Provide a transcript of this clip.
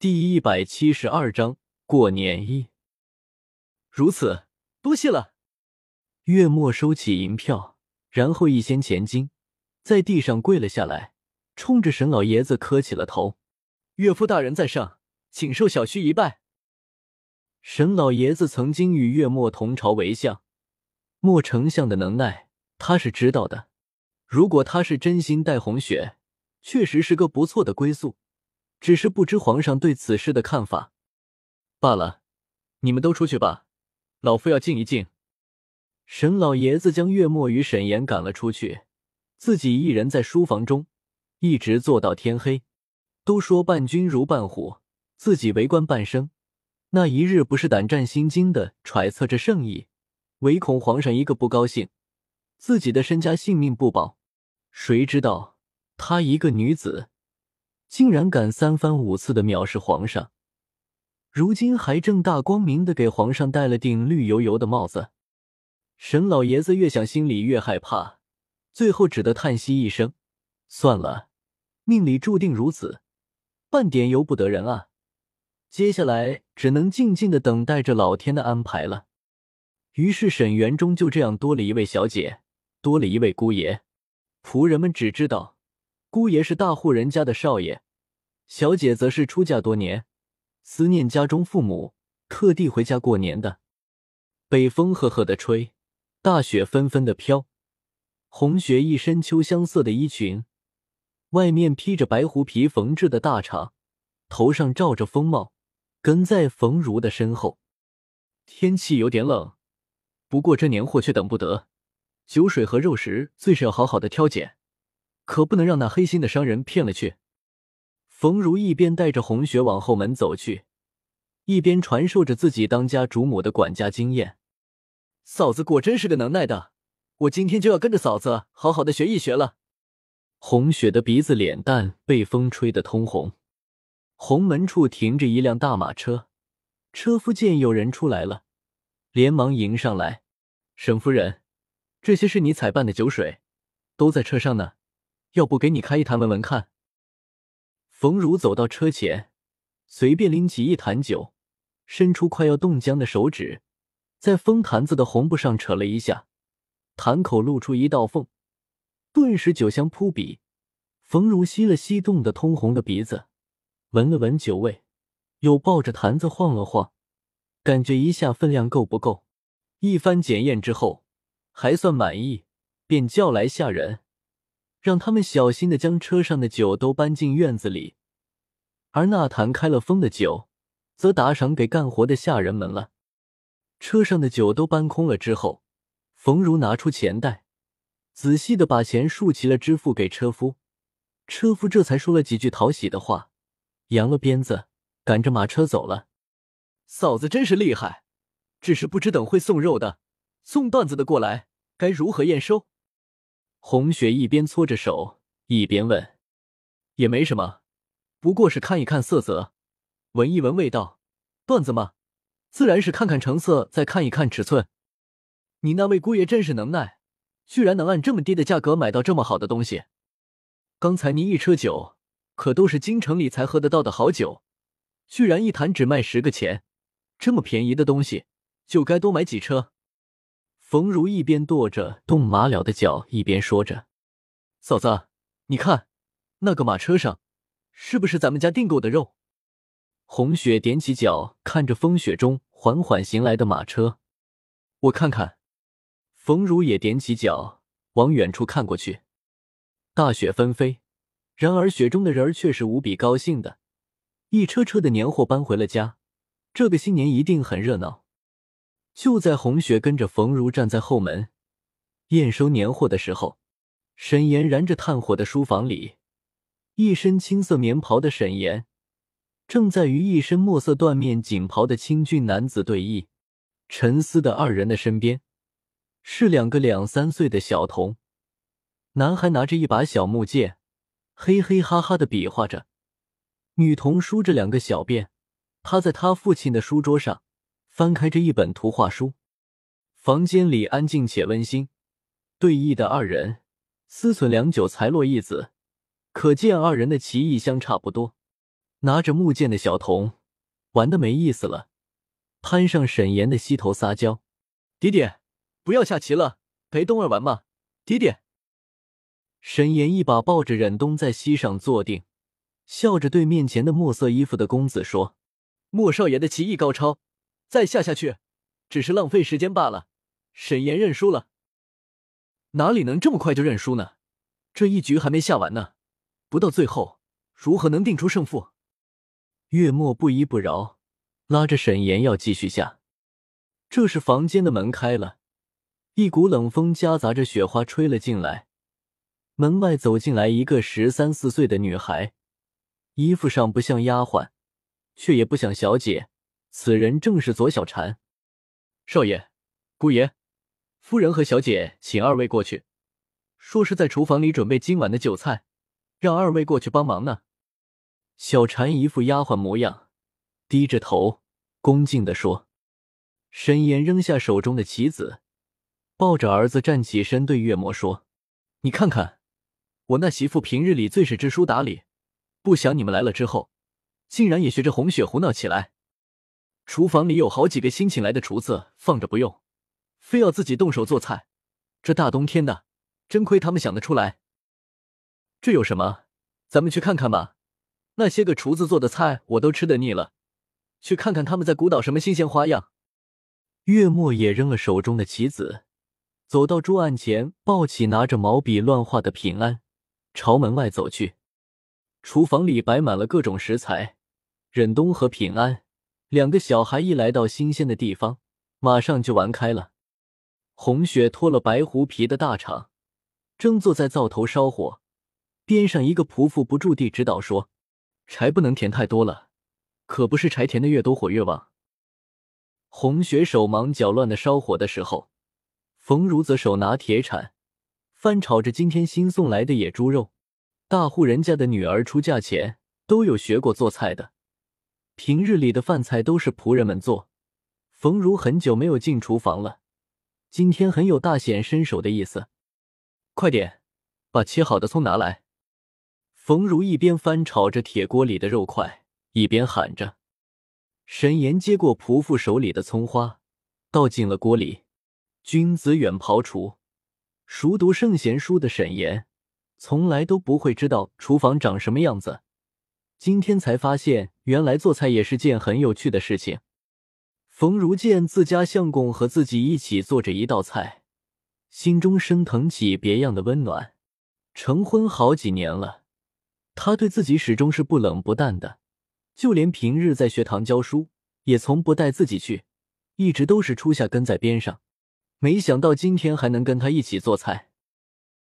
第一百七十二章过年一。如此，多谢了。月末收起银票，然后一掀前襟，在地上跪了下来，冲着沈老爷子磕起了头：“岳父大人在上，请受小婿一拜。”沈老爷子曾经与月末同朝为相，莫丞相的能耐他是知道的。如果他是真心待红雪，确实是个不错的归宿。只是不知皇上对此事的看法罢了。你们都出去吧，老夫要静一静。沈老爷子将月末与沈岩赶了出去，自己一人在书房中一直坐到天黑。都说伴君如伴虎，自己为官半生，那一日不是胆战心惊的揣测着圣意，唯恐皇上一个不高兴，自己的身家性命不保。谁知道她一个女子。竟然敢三番五次的藐视皇上，如今还正大光明的给皇上戴了顶绿油油的帽子。沈老爷子越想心里越害怕，最后只得叹息一声：“算了，命里注定如此，半点由不得人啊。”接下来只能静静的等待着老天的安排了。于是沈园中就这样多了一位小姐，多了一位姑爷。仆人们只知道。姑爷是大户人家的少爷，小姐则是出嫁多年，思念家中父母，特地回家过年的。北风赫赫的吹，大雪纷纷的飘。红雪一身秋香色的衣裙，外面披着白狐皮缝制的大氅，头上罩着风帽，跟在冯如的身后。天气有点冷，不过这年货却等不得，酒水和肉食最是要好好的挑拣。可不能让那黑心的商人骗了去。冯如一边带着红雪往后门走去，一边传授着自己当家主母的管家经验。嫂子果真是个能耐的，我今天就要跟着嫂子好好的学一学了。红雪的鼻子、脸蛋被风吹得通红。红门处停着一辆大马车，车夫见有人出来了，连忙迎上来：“沈夫人，这些是你采办的酒水，都在车上呢。”要不给你开一坛闻闻看。冯如走到车前，随便拎起一坛酒，伸出快要冻僵的手指，在封坛子的红布上扯了一下，坛口露出一道缝，顿时酒香扑鼻。冯如吸了吸冻得通红的鼻子，闻了闻酒味，又抱着坛子晃了晃，感觉一下分量够不够。一番检验之后，还算满意，便叫来下人。让他们小心的将车上的酒都搬进院子里，而那坛开了封的酒，则打赏给干活的下人们了。车上的酒都搬空了之后，冯如拿出钱袋，仔细的把钱竖齐了支付给车夫。车夫这才说了几句讨喜的话，扬了鞭子，赶着马车走了。嫂子真是厉害，只是不知等会送肉的、送段子的过来，该如何验收？红雪一边搓着手，一边问：“也没什么，不过是看一看色泽，闻一闻味道。段子嘛，自然是看看成色，再看一看尺寸。你那位姑爷真是能耐，居然能按这么低的价格买到这么好的东西。刚才您一车酒，可都是京城里才喝得到的好酒，居然一坛只卖十个钱，这么便宜的东西，就该多买几车。”冯如一边跺着冻麻了的脚，一边说着：“嫂子，你看那个马车上，是不是咱们家订购的肉？”红雪踮起脚，看着风雪中缓缓行来的马车，我看看。冯如也踮起脚，往远处看过去。大雪纷飞，然而雪中的人儿却是无比高兴的，一车车的年货搬回了家，这个新年一定很热闹。就在红雪跟着冯如站在后门验收年货的时候，沈岩燃着炭火的书房里，一身青色棉袍的沈岩正在与一身墨色缎面锦袍的清俊男子对弈。沉思的二人的身边是两个两三岁的小童，男孩拿着一把小木剑，嘿嘿哈哈的比划着；女童梳着两个小辫，趴在他父亲的书桌上。翻开这一本图画书，房间里安静且温馨。对弈的二人。思忖良久，才落一子，可见二人的棋艺相差不多。拿着木剑的小童。玩的没意思了，攀上沈岩的膝头撒娇：“爹爹，不要下棋了，陪冬儿玩嘛，爹爹。”沈岩一把抱着忍冬在膝上坐定，笑着对面前的墨色衣服的公子说：“莫少爷的棋艺高超，再下下去只是浪费时间罢了。沈岩认输了。”“哪里能这么快就认输呢？这一局还没下完呢，不到最后如何能定出胜负？”月末不依不饶，拉着沈岩要继续下。这时房间的门开了，一股冷风夹杂着雪花吹了进来。门外走进来一个十三四岁的女孩，衣服上不像丫鬟，却也不像小姐。此人正是左小婵。少爷、姑爷、夫人和小姐，请二位过去。说是在厨房里准备今晚的酒菜，让二位过去帮忙呢。小婵一副丫鬟模样，低着头，恭敬地说。沈岩扔下手中的棋子，抱着儿子站起身，对月魔说：“你看看。”我那媳妇平日里最是知书达理，不想你们来了之后，竟然也学着红雪胡闹起来。厨房里有好几个新请来的厨子放着不用，非要自己动手做菜。这大冬天的，真亏他们想得出来。这有什么？咱们去看看吧。那些个厨子做的菜我都吃得腻了，去看看他们在鼓捣什么新鲜花样。月末也扔了手中的棋子，走到桌案前，抱起拿着毛笔乱画的平安。朝门外走去，厨房里摆满了各种食材。忍冬和平安两个小孩一来到新鲜的地方，马上就玩开了。红雪脱了白狐皮的大氅，正坐在灶头烧火，边上一个仆妇不住地指导说：“柴不能填太多了，可不是柴填的越多火越旺。”红雪手忙脚乱的烧火的时候，冯如则手拿铁铲。翻炒着今天新送来的野猪肉，大户人家的女儿出嫁前都有学过做菜的，平日里的饭菜都是仆人们做。冯如很久没有进厨房了，今天很有大显身手的意思。快点，把切好的葱拿来。冯如一边翻炒着铁锅里的肉块，一边喊着。沈岩接过仆妇手里的葱花，倒进了锅里。君子远庖厨。熟读圣贤书的沈岩，从来都不会知道厨房长什么样子。今天才发现，原来做菜也是件很有趣的事情。冯如见自家相公和自己一起做着一道菜，心中升腾起别样的温暖。成婚好几年了，他对自己始终是不冷不淡的，就连平日在学堂教书，也从不带自己去，一直都是初夏跟在边上。没想到今天还能跟他一起做菜。